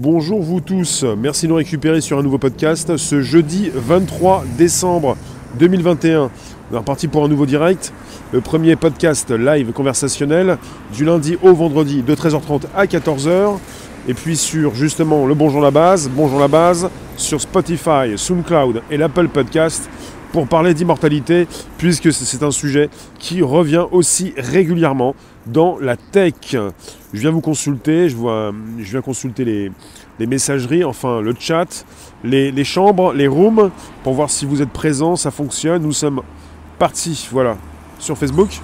Bonjour vous tous, merci de nous récupérer sur un nouveau podcast ce jeudi 23 décembre 2021. On est reparti pour un nouveau direct, le premier podcast live conversationnel du lundi au vendredi de 13h30 à 14h. Et puis sur justement le Bonjour la base, Bonjour la base, sur Spotify, SoundCloud et l'Apple Podcast pour parler d'immortalité, puisque c'est un sujet qui revient aussi régulièrement dans la tech. Je viens vous consulter, je, viens consulter les, messageries, enfin le chat, les, les, chambres, les rooms, pour voir si vous êtes présents, ça fonctionne. Nous sommes partis, voilà, sur Facebook.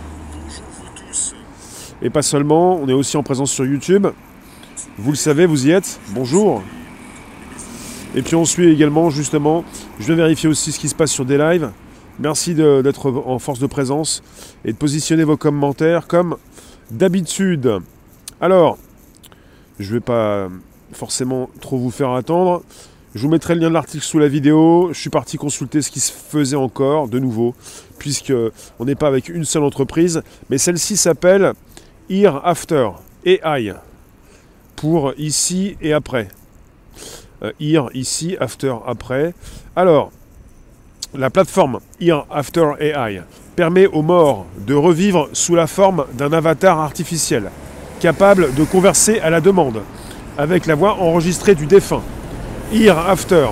Et pas seulement, on est aussi en présence sur YouTube. Vous le savez, vous y êtes. Bonjour. Et puis on suit également justement, je vais vérifier aussi ce qui se passe sur des lives. Merci d'être en force de présence et de positionner vos commentaires comme d'habitude. Alors, je vais pas forcément trop vous faire attendre. Je vous mettrai le lien de l'article sous la vidéo. Je suis parti consulter ce qui se faisait encore de nouveau, puisque on n'est pas avec une seule entreprise, mais celle-ci s'appelle Here After AI pour ici et après. Euh, Here ici, After après. Alors, la plateforme Here After AI permet aux morts de revivre sous la forme d'un avatar artificiel, capable de converser à la demande, avec la voix enregistrée du défunt. Here After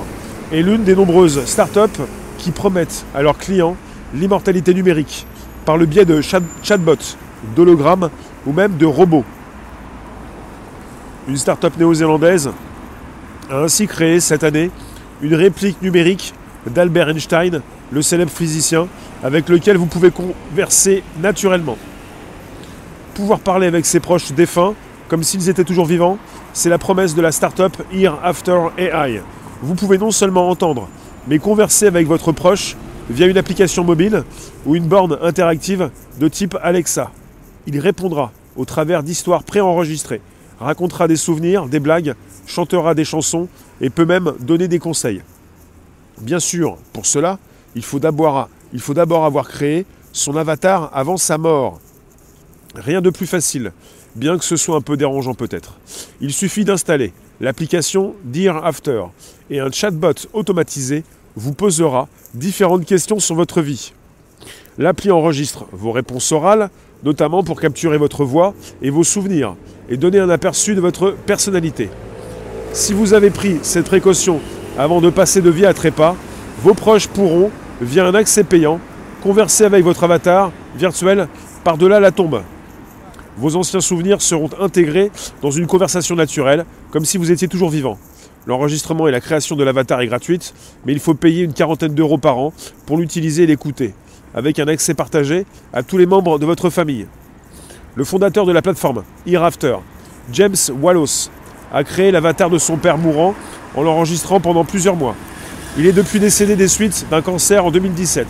est l'une des nombreuses startups qui promettent à leurs clients l'immortalité numérique par le biais de chatbots, d'hologrammes ou même de robots. Une start-up néo-zélandaise a ainsi créé cette année une réplique numérique d'Albert Einstein, le célèbre physicien, avec lequel vous pouvez converser naturellement. Pouvoir parler avec ses proches défunts, comme s'ils étaient toujours vivants, c'est la promesse de la start-up After AI. Vous pouvez non seulement entendre, mais converser avec votre proche via une application mobile ou une borne interactive de type Alexa. Il répondra au travers d'histoires préenregistrées, racontera des souvenirs, des blagues, chantera des chansons et peut même donner des conseils. Bien sûr, pour cela, il faut d'abord avoir créé son avatar avant sa mort. Rien de plus facile, bien que ce soit un peu dérangeant peut-être. Il suffit d'installer l'application Dear After et un chatbot automatisé vous posera différentes questions sur votre vie. L'appli enregistre vos réponses orales, notamment pour capturer votre voix et vos souvenirs, et donner un aperçu de votre personnalité. Si vous avez pris cette précaution avant de passer de vie à trépas, vos proches pourront, via un accès payant, converser avec votre avatar virtuel par-delà la tombe. Vos anciens souvenirs seront intégrés dans une conversation naturelle, comme si vous étiez toujours vivant. L'enregistrement et la création de l'avatar est gratuite, mais il faut payer une quarantaine d'euros par an pour l'utiliser et l'écouter, avec un accès partagé à tous les membres de votre famille. Le fondateur de la plateforme, Hereafter, James Wallos, a créé l'avatar de son père mourant en l'enregistrant pendant plusieurs mois. Il est depuis décédé des suites d'un cancer en 2017.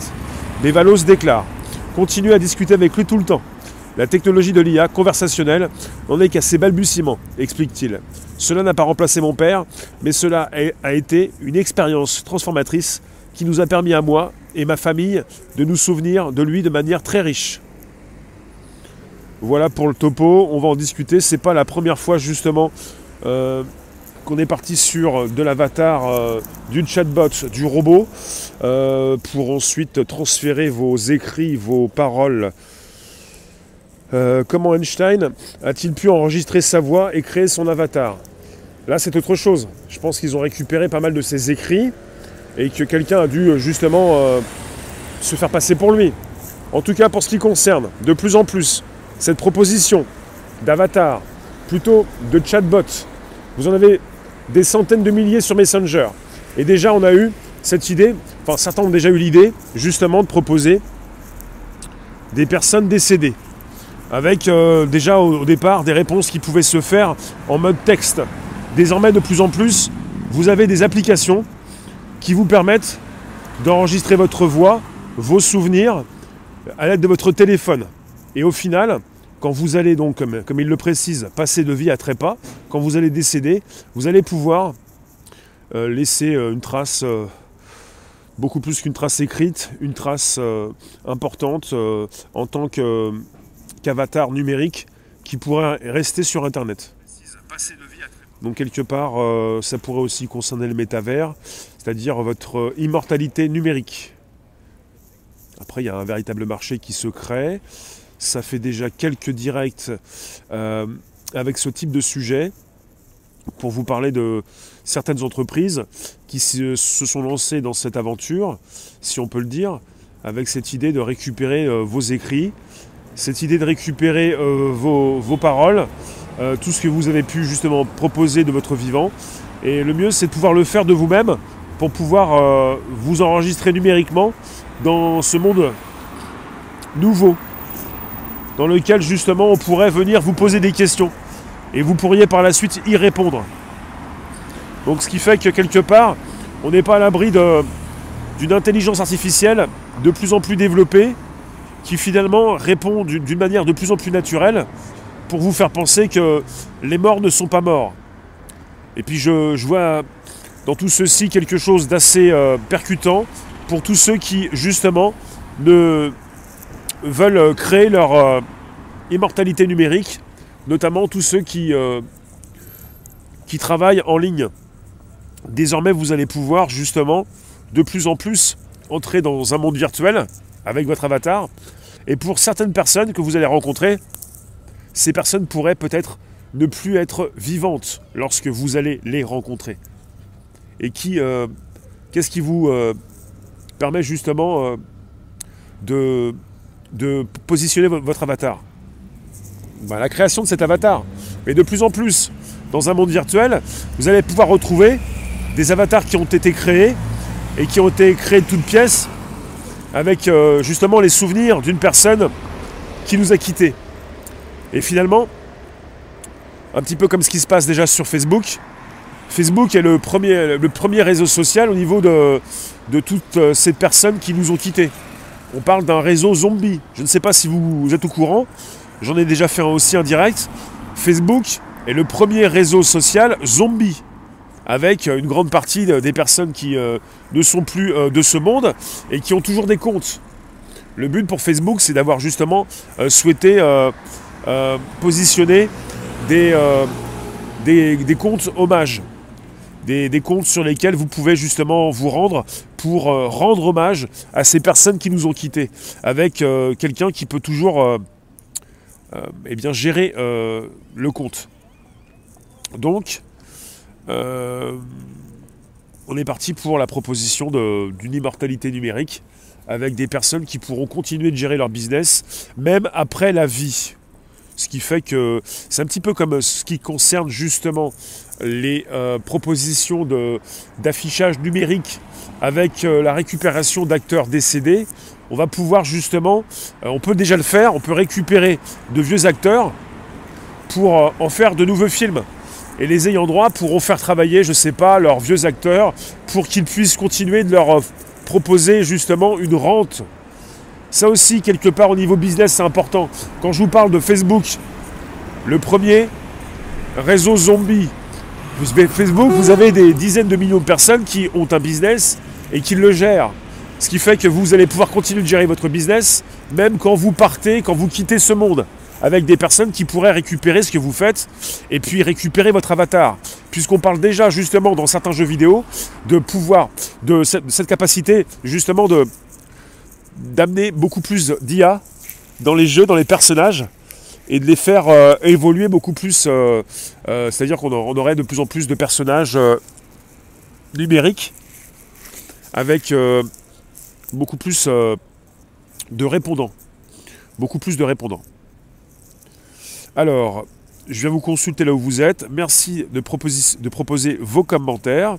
Mais Wallos déclare Continuez à discuter avec lui tout le temps. La technologie de l'IA conversationnelle n'en est qu'à ses balbutiements, explique-t-il. Cela n'a pas remplacé mon père, mais cela a été une expérience transformatrice qui nous a permis à moi et ma famille de nous souvenir de lui de manière très riche. Voilà pour le topo, on va en discuter. C'est pas la première fois justement euh, qu'on est parti sur de l'avatar euh, d'une chatbot, du robot, euh, pour ensuite transférer vos écrits, vos paroles. Comment Einstein a-t-il pu enregistrer sa voix et créer son avatar Là, c'est autre chose. Je pense qu'ils ont récupéré pas mal de ses écrits et que quelqu'un a dû justement se faire passer pour lui. En tout cas, pour ce qui concerne de plus en plus cette proposition d'avatar, plutôt de chatbot, vous en avez des centaines de milliers sur Messenger. Et déjà, on a eu cette idée, enfin certains ont déjà eu l'idée, justement, de proposer des personnes décédées. Avec euh, déjà au, départ des réponses qui pouvaient se faire en mode texte. Désormais, de plus en plus, vous avez des applications qui vous permettent d'enregistrer votre voix, vos souvenirs, à l'aide de votre téléphone. Et au final, quand vous allez donc, comme, il le précise, passer de vie à trépas, quand vous allez décéder, vous allez pouvoir euh, laisser euh, une trace, beaucoup plus qu'une trace écrite, une trace importante en tant qu'avatar numérique qui pourrait rester sur Internet. Donc quelque part, euh, ça pourrait aussi concerner le métavers, c'est-à-dire votre immortalité numérique. Après, il y a un véritable marché qui se crée. Ça fait déjà quelques directs euh, avec ce type de sujet pour vous parler de certaines entreprises qui se sont lancées dans cette aventure, si on peut le dire, avec cette idée de récupérer euh, vos écrits, cette idée de récupérer vos, vos, paroles, euh, tout ce que vous avez pu justement proposer de votre vivant. Et le mieux, c'est de pouvoir le faire de vous-même pour pouvoir euh, vous enregistrer numériquement dans ce monde nouveau, dans lequel justement on pourrait venir vous poser des questions et vous pourriez par la suite y répondre. Donc ce qui fait que quelque part, on n'est pas à l'abri d'une intelligence artificielle de plus en plus développée qui finalement répond d'une manière de plus en plus naturelle pour vous faire penser que les morts ne sont pas morts. Et puis je, vois dans tout ceci quelque chose d'assez euh, percutant pour tous ceux qui justement ne veulent créer leur euh, immortalité numérique, notamment tous ceux euh, qui travaillent en ligne. Désormais, vous allez pouvoir justement de plus en plus entrer dans un monde virtuel avec votre avatar. Et pour certaines personnes que vous allez rencontrer, ces personnes pourraient peut-être ne plus être vivantes lorsque vous allez les rencontrer. Et qui, euh, qu'est-ce qui vous euh, permet justement euh, de, positionner votre avatar? Ben, La création de cet avatar. Mais de plus en plus, dans un monde virtuel, vous allez pouvoir retrouver des avatars qui ont été créés et qui ont été créés de toutes pièces avec justement les souvenirs d'une personne qui nous a quittés. Et finalement, un petit peu comme ce qui se passe déjà sur Facebook, Facebook est le premier, réseau social au niveau de, toutes euh, ces personnes qui nous ont quittés. On parle d'un réseau zombie. Je ne sais pas si vous, êtes au courant, j'en ai déjà fait aussi un direct. Facebook est le premier réseau social zombie, avec une grande partie des personnes qui euh, ne sont plus euh, de ce monde et qui ont toujours des comptes. Le but pour Facebook, c'est d'avoir justement souhaité euh, positionner euh, des, des, comptes hommages. Des, comptes sur lesquels vous pouvez justement vous rendre pour rendre hommage à ces personnes qui nous ont quittés, avec quelqu'un qui peut toujours eh bien, gérer le compte. Donc, on est parti pour la proposition d'une immortalité numérique avec des personnes qui pourront continuer de gérer leur business même après la vie. Ce qui fait que c'est un petit peu comme ce qui concerne justement les euh, propositions d'affichage numérique avec euh, la récupération d'acteurs décédés. On va pouvoir justement, euh, on peut déjà le faire, on peut récupérer de vieux acteurs pour en faire de nouveaux films. Et les ayants droit pourront faire travailler, je ne sais pas, leurs vieux acteurs pour qu'ils puissent continuer de leur proposer justement une rente ça aussi, quelque part au niveau business, c'est important. Quand je vous parle de Facebook, le premier réseau zombie. Facebook, vous avez des dizaines de millions de personnes qui ont un business et qui le gèrent. Ce qui fait que vous allez pouvoir continuer de gérer votre business, même quand vous partez, quand vous quittez ce monde, avec des personnes qui pourraient récupérer ce que vous faites et puis récupérer votre avatar. Puisqu'on parle déjà justement dans certains jeux vidéo de pouvoir, de cette capacité justement de d'amener beaucoup plus d'IA dans les jeux, dans les personnages, et de les faire euh, évoluer beaucoup plus. Euh, euh, c'est-à-dire qu'on aurait de plus en plus de personnages numériques avec beaucoup plus de répondants. Beaucoup plus de répondants. Alors, je viens vous consulter là où vous êtes. Merci de proposer, vos commentaires.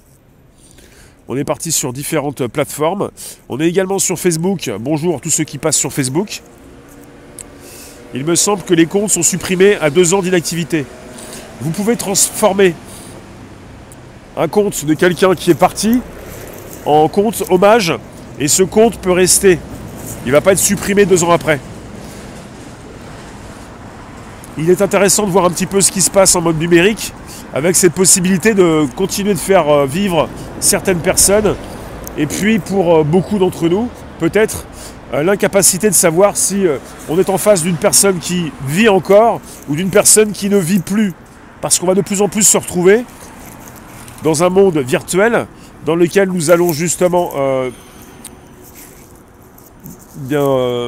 On est parti sur différentes plateformes. On est également sur Facebook. Bonjour tous ceux qui passent sur Facebook. Il me semble que les comptes sont supprimés à deux ans d'inactivité. Vous pouvez transformer un compte de quelqu'un qui est parti en compte hommage et ce compte peut rester. Il ne va pas être supprimé deux ans après. Il est intéressant de voir un petit peu ce qui se passe en mode numérique avec cette possibilité de continuer de faire euh, vivre certaines personnes. Et puis pour euh, beaucoup d'entre nous, peut-être euh, l'incapacité de savoir si on est en face d'une personne qui vit encore ou d'une personne qui ne vit plus. parce qu'on va de plus en plus se retrouver dans un monde virtuel dans lequel nous allons justement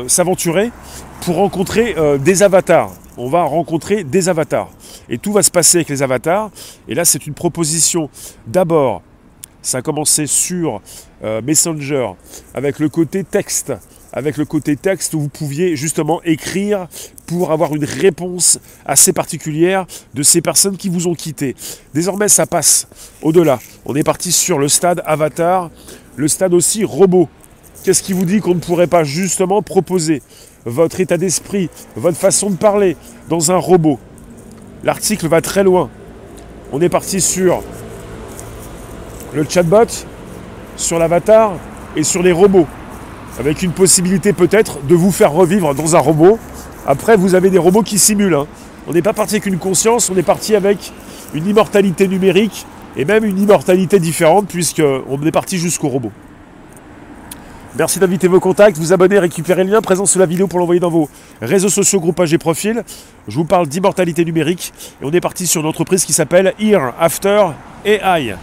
s'aventurer pour rencontrer des avatars. On va rencontrer des avatars. Et tout va se passer avec les avatars. Et là, c'est une proposition d'abord ça a commencé sur Messenger avec le côté texte avec le côté texte où vous pouviez justement écrire pour avoir une réponse assez particulière de ces personnes qui vous ont quitté. Désormais, ça passe au-delà. On est parti sur le stade avatar, le stade aussi robot. Qu'est-ce qui vous dit qu'on ne pourrait pas justement proposer votre état d'esprit, votre façon de parler dans un robot L'article va très loin. On est parti sur le chatbot, sur l'avatar et sur les robots avec une possibilité peut-être de vous faire revivre dans un robot. Après, vous avez des robots qui simulent. Hein. On n'est pas parti avec une conscience, on est parti avec une immortalité numérique et même une immortalité différente puisqu'on est parti jusqu'au robot. Merci d'inviter vos contacts, vous abonner, récupérer le lien présent sous la vidéo pour l'envoyer dans vos réseaux sociaux, groupages et profils. Je vous parle d'immortalité numérique et on est parti sur une entreprise qui s'appelle Here After AI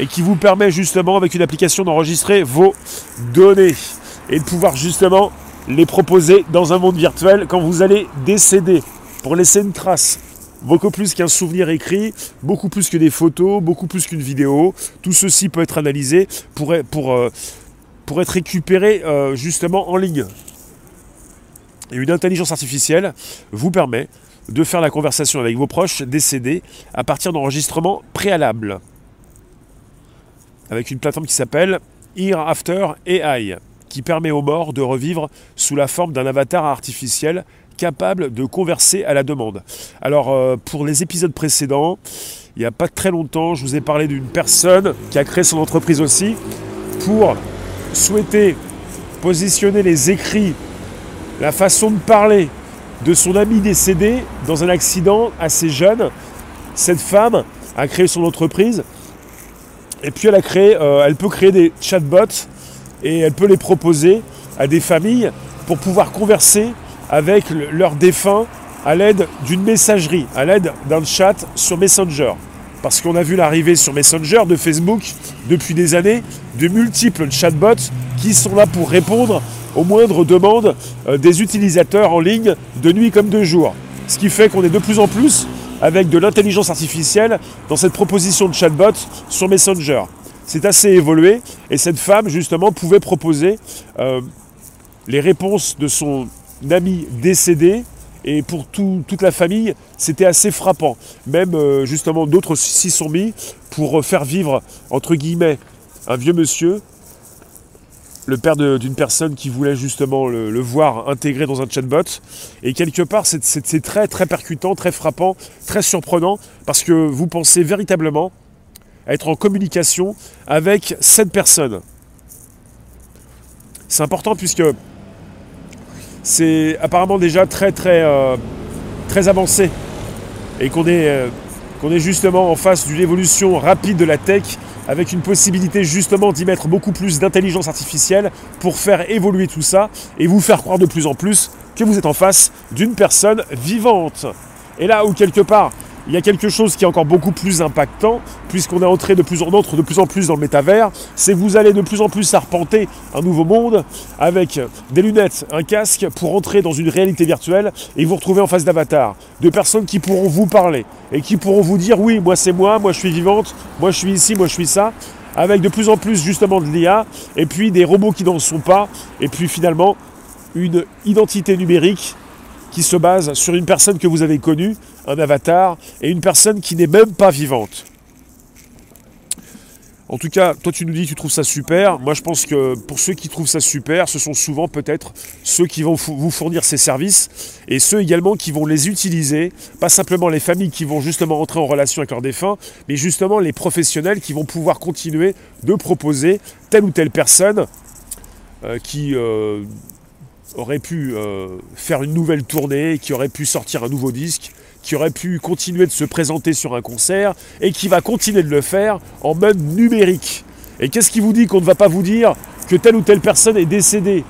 et qui vous permet justement avec une application d'enregistrer vos données et de pouvoir justement les proposer dans un monde virtuel quand vous allez décéder pour laisser une trace. Beaucoup plus qu'un souvenir écrit, beaucoup plus que des photos, beaucoup plus qu'une vidéo. Tout ceci peut être analysé pour, pour, euh, pour être récupéré euh, justement en ligne. Et une intelligence artificielle vous permet de faire la conversation avec vos proches décédés à partir d'enregistrements préalables. Avec une plateforme qui s'appelle Here After AI qui permet aux morts de revivre sous la forme d'un avatar artificiel capable de converser à la demande. Alors euh, pour les épisodes précédents, il n'y a pas très longtemps, je vous ai parlé d'une personne qui a créé son entreprise aussi pour souhaiter positionner les écrits, la façon de parler de son ami décédé dans un accident assez jeune. Cette femme a créé son entreprise et puis elle euh, elle peut créer des chatbots et elle peut les proposer à des familles pour pouvoir converser avec leurs défunts à l'aide d'une messagerie, à l'aide d'un chat sur Messenger. Parce qu'on a vu l'arrivée sur Messenger de Facebook depuis des années de multiples chatbots qui sont là pour répondre aux moindres demandes euh, des utilisateurs en ligne de nuit comme de jour. Ce qui fait qu'on est de plus en plus avec de l'intelligence artificielle dans cette proposition de chatbot sur Messenger c'est assez évolué. Et cette femme, justement, pouvait proposer euh, les réponses de son ami décédé. Et pour toute la famille, c'était assez frappant. Même, euh, justement, d'autres s'y sont mis pour faire vivre, entre guillemets, un vieux monsieur, le père d'une personne qui voulait justement le, voir intégré dans un chatbot. Et quelque part, c'est très très percutant, très frappant, très surprenant, parce que vous pensez véritablement être en communication avec cette personne. C'est important puisque c'est apparemment déjà très très euh, très avancé et qu'on est, euh, qu'on est justement en face d'une évolution rapide de la tech avec une possibilité justement d'y mettre beaucoup plus d'intelligence artificielle pour faire évoluer tout ça et vous faire croire de plus en plus que vous êtes en face d'une personne vivante. Et là où quelque part il y a quelque chose qui est encore beaucoup plus impactant, puisqu'on est entré de plus en entre de plus en plus dans le métavers, c'est que vous allez de plus en plus arpenter un nouveau monde avec des lunettes, un casque pour entrer dans une réalité virtuelle et vous retrouver en face d'avatars, de personnes qui pourront vous parler et qui pourront vous dire oui, moi c'est moi, moi je suis vivante, moi je suis ici, moi je suis ça, avec de plus en plus justement de l'IA et puis des robots qui n'en sont pas et puis finalement une identité numérique qui se base sur une personne que vous avez connue, un avatar, et une personne qui n'est même pas vivante. En tout cas, toi tu nous dis que tu trouves ça super. Moi je pense que pour ceux qui trouvent ça super, ce sont souvent peut-être ceux qui vont vous fournir ces services et ceux également qui vont les utiliser. Pas simplement les familles qui vont justement entrer en relation avec leurs défunts, mais justement les professionnels qui vont pouvoir continuer de proposer telle ou telle personne euh, qui euh, aurait pu euh, faire une nouvelle tournée, qui aurait pu sortir un nouveau disque, qui aurait pu continuer de se présenter sur un concert et qui va continuer de le faire en mode numérique. Et qu'est-ce qui vous dit qu'on ne va pas vous dire que telle ou telle personne est décédée?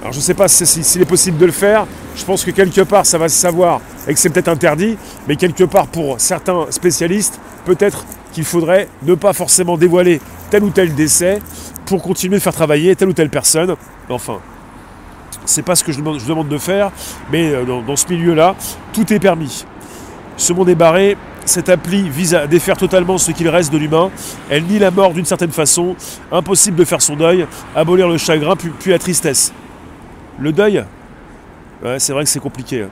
Alors je ne sais pas s'il est possible de le faire. Je pense que quelque part ça va se savoir et que c'est peut-être interdit. Mais quelque part pour certains spécialistes, peut-être qu'il faudrait ne pas forcément dévoiler tel ou tel décès pour continuer de faire travailler telle ou telle personne. Enfin, c'est pas ce que je demande, de faire, mais euh, dans, ce milieu-là, tout est permis. Ce monde est barré, cette appli vise à défaire totalement ce qu'il reste de l'humain. Elle nie la mort d'une certaine façon. Impossible de faire son deuil, abolir le chagrin, puis, la tristesse. Le deuil, c'est vrai que c'est compliqué. Hein.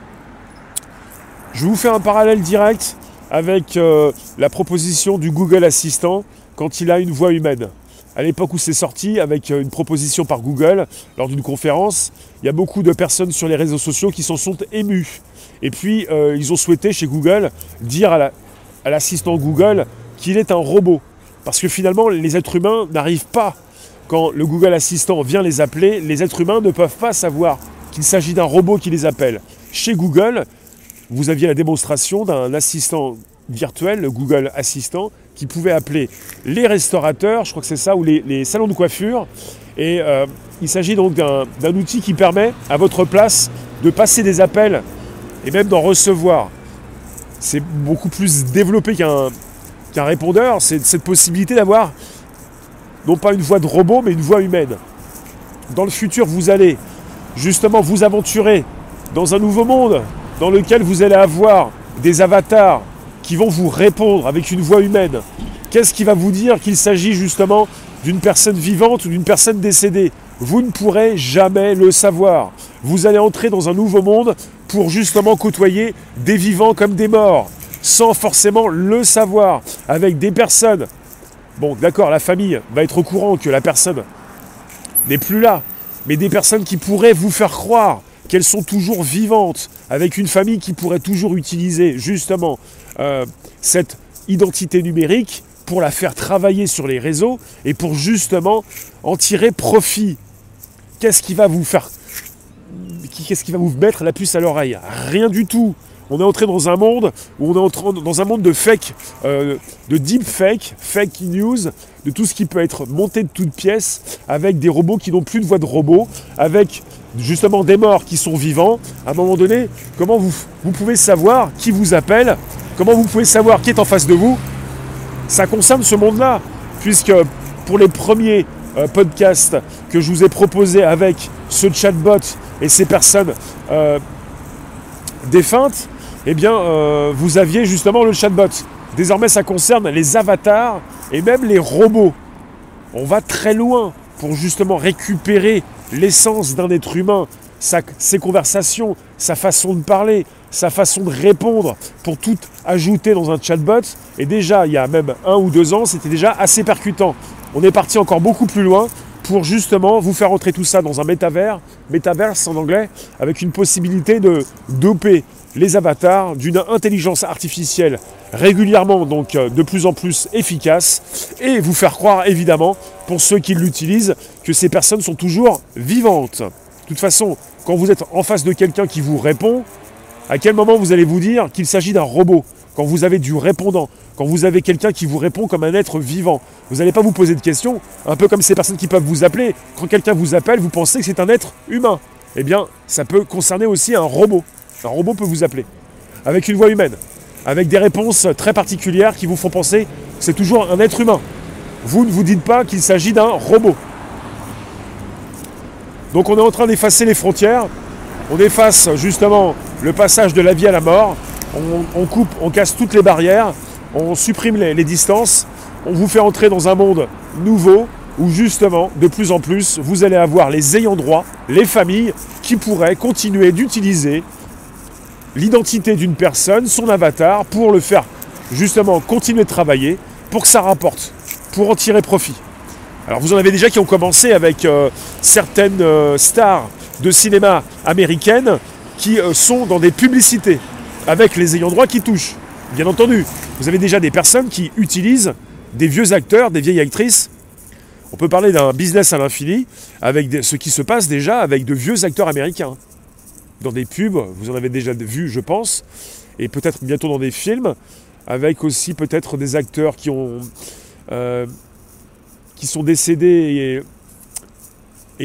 Je vous faire un parallèle direct avec euh, la proposition du Google Assistant quand il a une voix humaine. À l'époque où c'est sorti, avec euh, une proposition par Google, lors d'une conférence, il y a beaucoup de personnes sur les réseaux sociaux qui s'en sont émues. Et puis, euh, ils ont souhaité chez Google dire à l'assistant Google qu'il est un robot. Parce que finalement, les êtres humains n'arrivent pas, quand le Google Assistant vient les appeler, les êtres humains ne peuvent pas savoir qu'il s'agit d'un robot qui les appelle. Chez Google, vous aviez la démonstration d'un assistant virtuel, le Google Assistant, qui pouvait appeler les restaurateurs, je crois que c'est ça, ou les, salons de coiffure. Et euh, il s'agit donc d'un outil qui permet à votre place de passer des appels et même d'en recevoir. C'est beaucoup plus développé qu'un répondeur. C'est cette possibilité d'avoir non pas une voix de robot, mais une voix humaine. Dans le futur, vous allez justement vous aventurer dans un nouveau monde dans lequel vous allez avoir des avatars qui vont vous répondre avec une voix humaine. Qu'est-ce qui va vous dire qu'il s'agit justement d'une personne vivante ou d'une personne décédée? Vous ne pourrez jamais le savoir. Vous allez entrer dans un nouveau monde pour justement côtoyer des vivants comme des morts, sans forcément le savoir, avec des personnes. Bon, d'accord, la famille va être au courant que la personne n'est plus là, mais des personnes qui pourraient vous faire croire qu'elles sont toujours vivantes, avec une famille qui pourrait toujours utiliser justement euh, cette identité numérique pour la faire travailler sur les réseaux et pour justement en tirer profit. Qu'est-ce qui va vous faire Qu'est-ce qui va vous mettre la puce à l'oreille? Rien du tout. On est entré dans un monde où on est entré dans un monde de fake, euh, de deep fake, fake news, de tout ce qui peut être monté de toutes pièces, avec des robots qui n'ont plus de voix de robots, avec justement des morts qui sont vivants. À un moment donné, comment vous, vous pouvez savoir qui vous appelle? Comment vous pouvez savoir qui est en face de vous? Ça concerne ce monde-là, puisque pour les premiers euh, podcasts que je vous ai proposés avec ce chatbot et ces personnes euh, défuntes, eh bien, euh, vous aviez justement le chatbot. Désormais, ça concerne les avatars et même les robots. On va très loin pour justement récupérer l'essence d'un être humain, ses conversations, sa façon de parler, sa façon de répondre, pour tout ajouter dans un chatbot. Et déjà, il y a même un ou deux ans, c'était déjà assez percutant. On est parti encore beaucoup plus loin pour justement vous faire entrer tout ça dans un métavers, métaverse en anglais, avec une possibilité de doper les avatars d'une intelligence artificielle régulièrement donc euh, de plus en plus efficace et vous faire croire évidemment pour ceux qui l'utilisent que ces personnes sont toujours vivantes. De toute façon, quand vous êtes en face de quelqu'un qui vous répond, à quel moment vous allez vous dire qu'il s'agit d'un robot Quand vous avez du répondant, quand vous avez quelqu'un qui vous répond comme un être vivant, vous n'allez pas vous poser de questions, un peu comme ces personnes qui peuvent vous appeler. Quand quelqu'un vous appelle, vous pensez que c'est un être humain. Eh bien, ça peut concerner aussi un robot. Un robot peut vous appeler, avec une voix humaine, avec des réponses très particulières qui vous font penser que c'est toujours un être humain. Vous ne vous dites pas qu'il s'agit d'un robot. Donc on est en train d'effacer les frontières, on efface justement le passage de la vie à la mort, on, coupe, on casse toutes les barrières, on supprime les, distances, on vous fait entrer dans un monde nouveau où justement, de plus en plus, vous allez avoir les ayants droit, les familles, qui pourraient continuer d'utiliser l'identité d'une personne, son avatar, pour le faire justement continuer de travailler, pour que ça rapporte, pour en tirer profit. Alors vous en avez déjà qui ont commencé avec euh, certaines euh, stars de cinéma américaines qui euh, sont dans des publicités avec les ayants droit qui touchent. Bien entendu, vous avez déjà des personnes qui utilisent des vieux acteurs, des vieilles actrices. On peut parler d'un business à l'infini avec ce qui se passe déjà avec de vieux acteurs américains dans des pubs, vous en avez déjà vu, je pense, et peut-être bientôt dans des films, avec aussi peut-être des acteurs qui ont euh, qui sont décédés et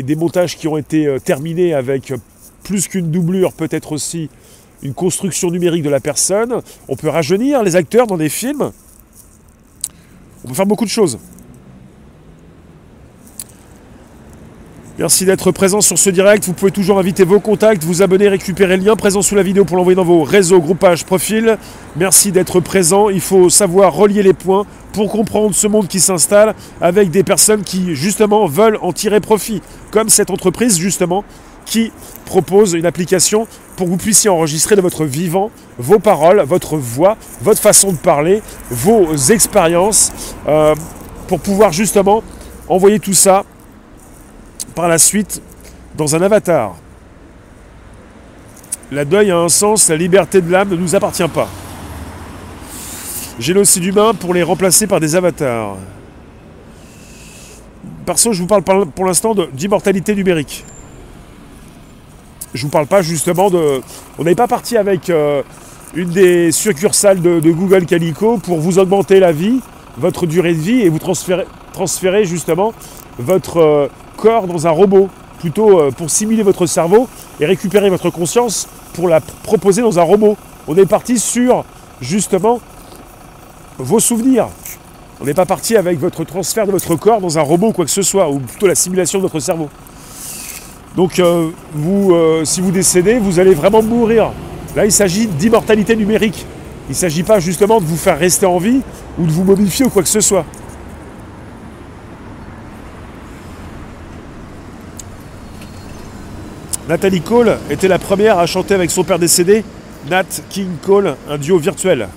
des montages qui ont été euh, terminés avec plus qu'une doublure, peut-être aussi une construction numérique de la personne. On peut rajeunir les acteurs dans des films. On peut faire beaucoup de choses. Merci d'être présent sur ce direct. Vous pouvez toujours inviter vos contacts, vous abonner, récupérer le lien présent sous la vidéo pour l'envoyer dans vos réseaux, groupages, profils. Merci d'être présent. Il faut savoir relier les points pour comprendre ce monde qui s'installe avec des personnes qui justement veulent en tirer profit, comme cette entreprise justement qui propose une application pour que vous puissiez enregistrer de votre vivant vos paroles, votre voix, votre façon de parler, vos expériences, euh, pour pouvoir justement envoyer tout ça par la suite dans un avatar. La deuil a un sens, la liberté de l'âme ne nous appartient pas. Génocide humain pour les remplacer par des avatars. Perso, je vous parle pour l'instant d'immortalité numérique. Je vous parle pas justement de. On n'est pas parti avec euh, une des succursales de, Google Calico pour vous augmenter la vie, votre durée de vie et vous transférer, transférer justement votre euh, dans un robot, plutôt euh, pour simuler votre cerveau et récupérer votre conscience pour la proposer dans un robot. On est parti sur justement vos souvenirs. On n'est pas parti avec votre transfert de votre corps dans un robot ou quoi que ce soit, ou plutôt la simulation de votre cerveau. Donc euh, vous, euh, si vous décédez, vous allez vraiment mourir. Là, il s'agit d'immortalité numérique. Il ne s'agit pas justement de vous faire rester en vie ou de vous modifier ou quoi que ce soit. Nathalie Cole était la première à chanter avec son père décédé, Nat King Cole, un duo virtuel.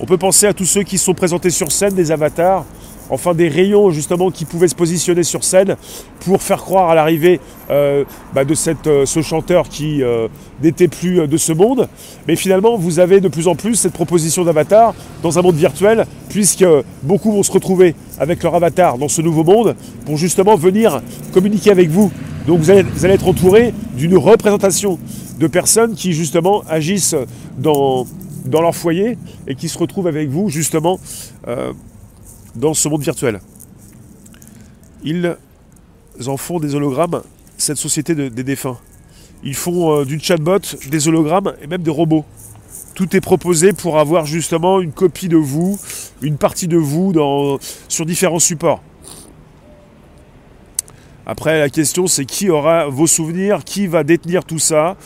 On peut penser à tous ceux qui sont présentés sur scène, des avatars, enfin des rayons justement qui pouvaient se positionner sur scène pour faire croire à l'arrivée euh, bah, de euh, ce chanteur qui euh, n'était plus de ce monde. Mais finalement, vous avez de plus en plus cette proposition d'avatar dans un monde virtuel, puisque beaucoup vont se retrouver avec leur avatar dans ce nouveau monde pour justement venir communiquer avec vous donc vous allez, être entouré d'une représentation de personnes qui justement agissent dans, leur foyer et qui se retrouvent avec vous justement euh, dans ce monde virtuel. Ils en font des hologrammes, cette société des défunts. Ils font euh, du chatbot, des hologrammes et même des robots. Tout est proposé pour avoir justement une copie de vous, une partie de vous sur différents supports. Après, la question, c'est qui aura vos souvenirs, qui va détenir tout ça.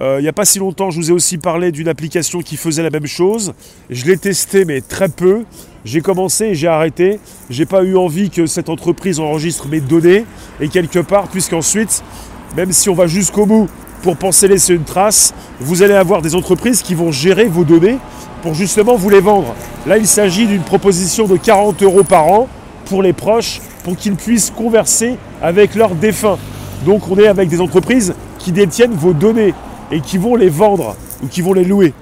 Euh, il n'y a pas si longtemps, je vous ai aussi parlé d'une application qui faisait la même chose. Je l'ai testé, mais très peu. J'ai commencé et j'ai arrêté. J'ai pas eu envie que cette entreprise enregistre mes données. Et quelque part, puisqu'ensuite, même si on va jusqu'au bout pour penser laisser une trace, vous allez avoir des entreprises qui vont gérer vos données pour justement vous les vendre. Là, il s'agit d'une proposition de 40 euros par an pour les proches pour qu'ils puissent converser avec leurs défunts. Donc on est avec des entreprises qui détiennent vos données et qui vont les vendre ou qui vont les louer.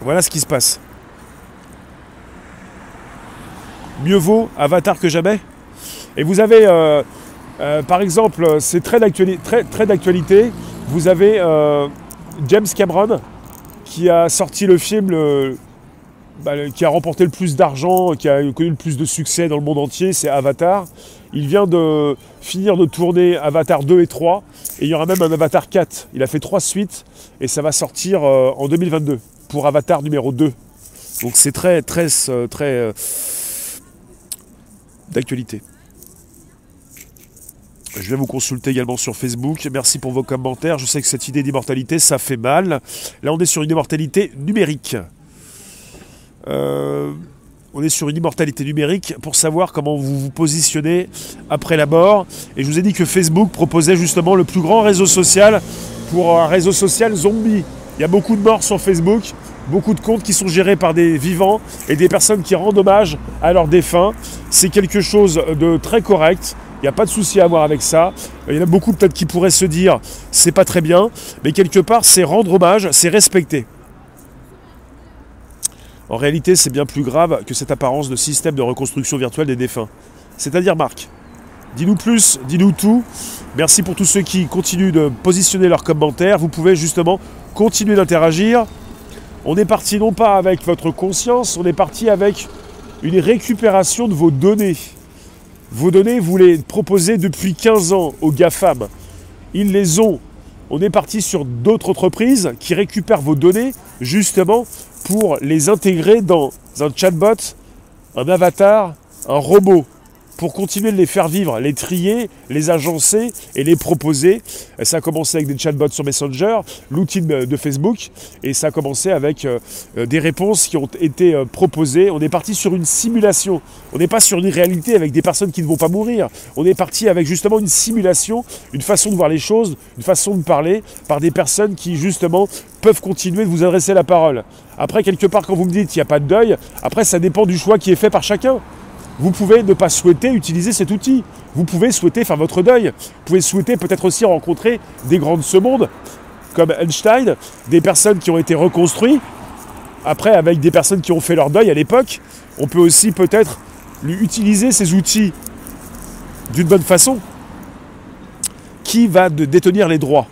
Voilà ce qui se passe. Mieux vaut avatar que jamais. Et vous avez, euh, euh, par exemple, c'est très d'actualité, vous avez euh, James Cameron qui a sorti le film bah, qui a remporté le plus d'argent, qui a connu le plus de succès dans le monde entier, c'est Avatar. Il vient de finir de tourner Avatar 2 et 3, et il y aura même un Avatar 4. Il a fait trois suites, et ça va sortir euh, en 2022 pour Avatar numéro 2. Donc c'est très, très, euh, très euh, d'actualité. Je vais vous consulter également sur Facebook. Merci pour vos commentaires. Je sais que cette idée d'immortalité, ça fait mal. Là, on est sur une immortalité numérique. Euh, on est sur une immortalité numérique pour savoir comment vous vous positionnez après la mort. Et je vous ai dit que Facebook proposait justement le plus grand réseau social pour un réseau social zombie. Il y a beaucoup de morts sur Facebook, beaucoup de comptes qui sont gérés par des vivants et des personnes qui rendent hommage à leurs défunts. C'est quelque chose de très correct. Il n'y a pas de souci à avoir avec ça. Il y en a beaucoup peut-être qui pourraient se dire c'est pas très bien, mais quelque part c'est rendre hommage, c'est respecter. En réalité, c'est bien plus grave que cette apparence de système de reconstruction virtuelle des défunts. C'est-à-dire, Marc, dis-nous plus, dis-nous tout. Merci pour tous ceux qui continuent de positionner leurs commentaires. Vous pouvez justement continuer d'interagir. On est parti non pas avec votre conscience, on est parti avec une récupération de vos données. Vos données, vous les proposez depuis 15 ans aux GAFAM. Ils les ont. On est parti sur d'autres entreprises qui récupèrent vos données justement pour les intégrer dans un chatbot, un avatar, un robot pour continuer de les faire vivre, les trier, les agencer et les proposer. ça a commencé avec des chatbots sur Messenger, l'outil de Facebook, et ça a commencé avec euh, euh, des réponses qui ont été euh, proposées. On est parti sur une simulation. On n'est pas sur une réalité avec des personnes qui ne vont pas mourir. On est parti avec justement une simulation, une façon de voir les choses, une façon de parler par des personnes qui justement peuvent continuer de vous adresser la parole. Après, quelque part, quand vous me dites qu'il n'y a pas de deuil, après, ça dépend du choix qui est fait par chacun. Vous pouvez ne pas souhaiter utiliser cet outil. Vous pouvez souhaiter faire votre deuil. Vous pouvez souhaiter peut-être aussi rencontrer des grands de ce monde, comme Einstein, des personnes qui ont été reconstruites. Après, avec des personnes qui ont fait leur deuil à l'époque, on peut aussi peut-être utiliser ces outils d'une bonne façon. Qui va détenir les droits?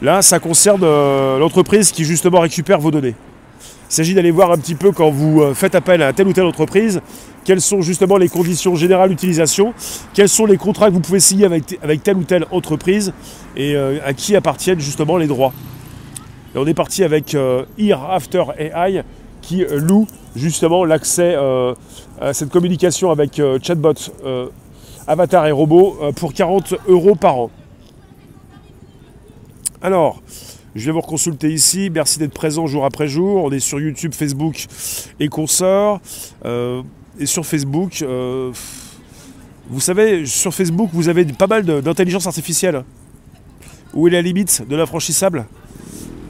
Là, ça concerne euh, l'entreprise qui justement récupère vos données. Il s'agit d'aller voir un petit peu quand vous euh, faites appel à telle ou telle entreprise, quelles sont justement les conditions générales d'utilisation, quels sont les contrats que vous pouvez signer avec, telle ou telle entreprise et euh, à qui appartiennent justement les droits. Et on est parti avec euh, After AI qui euh, loue justement l'accès à cette communication avec chatbot, avatar et robot pour 40 euros par an. Alors, je vais vous reconsulter ici. Merci d'être présent jour après jour. On est sur YouTube, Facebook et consorts et sur Facebook, euh, vous savez, sur Facebook, vous avez pas mal d'intelligence artificielle. Où est la limite de l'infranchissable?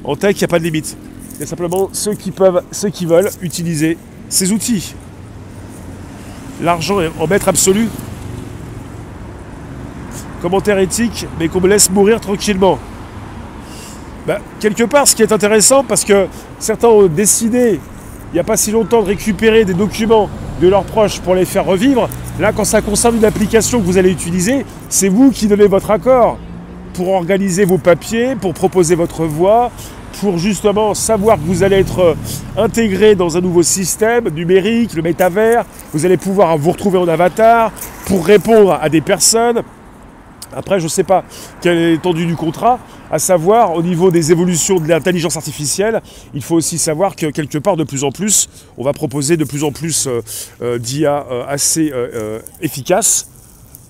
En tech, il n'y a pas de limite. Il y a simplement ceux qui peuvent, ceux qui veulent utiliser ces outils. L'argent est en maître absolu. Commentaire éthique, mais qu'on me laisse mourir tranquillement. Ben, quelque part, ce qui est intéressant, parce que certains ont décidé, il n'y a pas si longtemps, de récupérer des documents de leurs proches pour les faire revivre. Là, quand ça concerne une application que vous allez utiliser, c'est vous qui donnez votre accord pour organiser vos papiers, pour proposer votre voix, pour justement savoir que vous allez être euh, intégré dans un nouveau système numérique, le métavers. Vous allez pouvoir vous retrouver en avatar pour répondre à des personnes. Après, je ne sais pas quelle est l'étendue du contrat, à savoir au niveau des évolutions de l'intelligence artificielle, il faut aussi savoir que quelque part de plus en plus, on va proposer de plus en plus euh, euh, d'IA euh, assez efficaces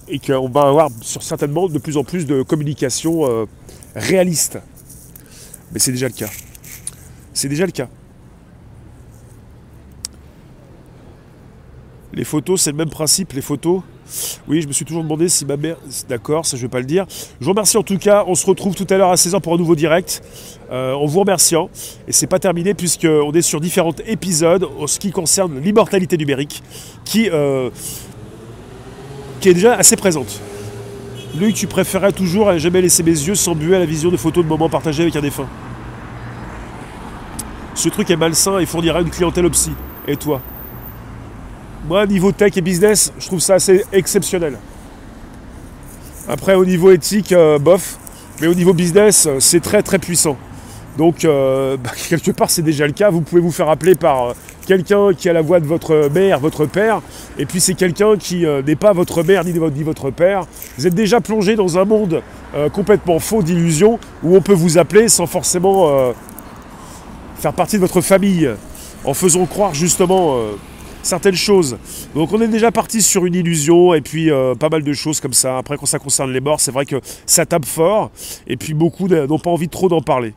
et qu'on va avoir certainement de plus en plus de communication réaliste. Mais c'est déjà le cas. C'est déjà le cas. Les photos, c'est le même principe. Les photos, oui, je me suis toujours demandé si ma mère. D'accord, ça je vais pas le dire. Je vous remercie en tout cas. On se retrouve tout à l'heure à 16h pour un nouveau direct. Euh, en vous remerciant. Et c'est pas terminé puisqu'on est sur différents épisodes en ce qui concerne l'immortalité numérique qui, euh, est déjà assez présente. Lui, tu préférais toujours jamais laisser mes yeux s'embuer à la vision de photos de moments partagés avec un défunt? Ce truc est malsain et fournira une clientèle psy. Et toi? Moi, niveau tech et business, je trouve ça assez exceptionnel. Après, au niveau éthique, euh, bof. Mais au niveau business, euh, c'est très très puissant. Donc, euh, bah, quelque part, c'est déjà le cas. Vous pouvez vous faire appeler par quelqu'un qui a la voix de votre mère, votre père, et puis c'est quelqu'un qui n'est pas votre mère ni votre, ni votre père. Vous êtes déjà plongé dans un monde complètement faux d'illusions où on peut vous appeler sans forcément faire partie de votre famille, en faisant croire justement certaines choses. Donc on est déjà parti sur une illusion et puis euh, pas mal de choses comme ça. Après quand ça concerne les morts, c'est vrai que ça tape fort et puis beaucoup n'ont pas envie trop d'en parler.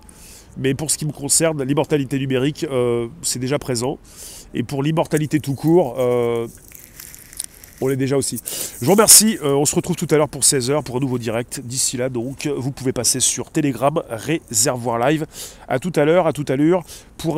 Mais pour ce qui me concerne, l'immortalité numérique, euh, c'est déjà présent. Et pour l'immortalité tout court, euh, on l'est déjà aussi. Je vous remercie. on se retrouve tout à l'heure pour 16h pour un nouveau direct. D'ici là, donc, vous pouvez passer sur Telegram, Réservoir Live. À tout à l'heure, à tout à l'heure, pour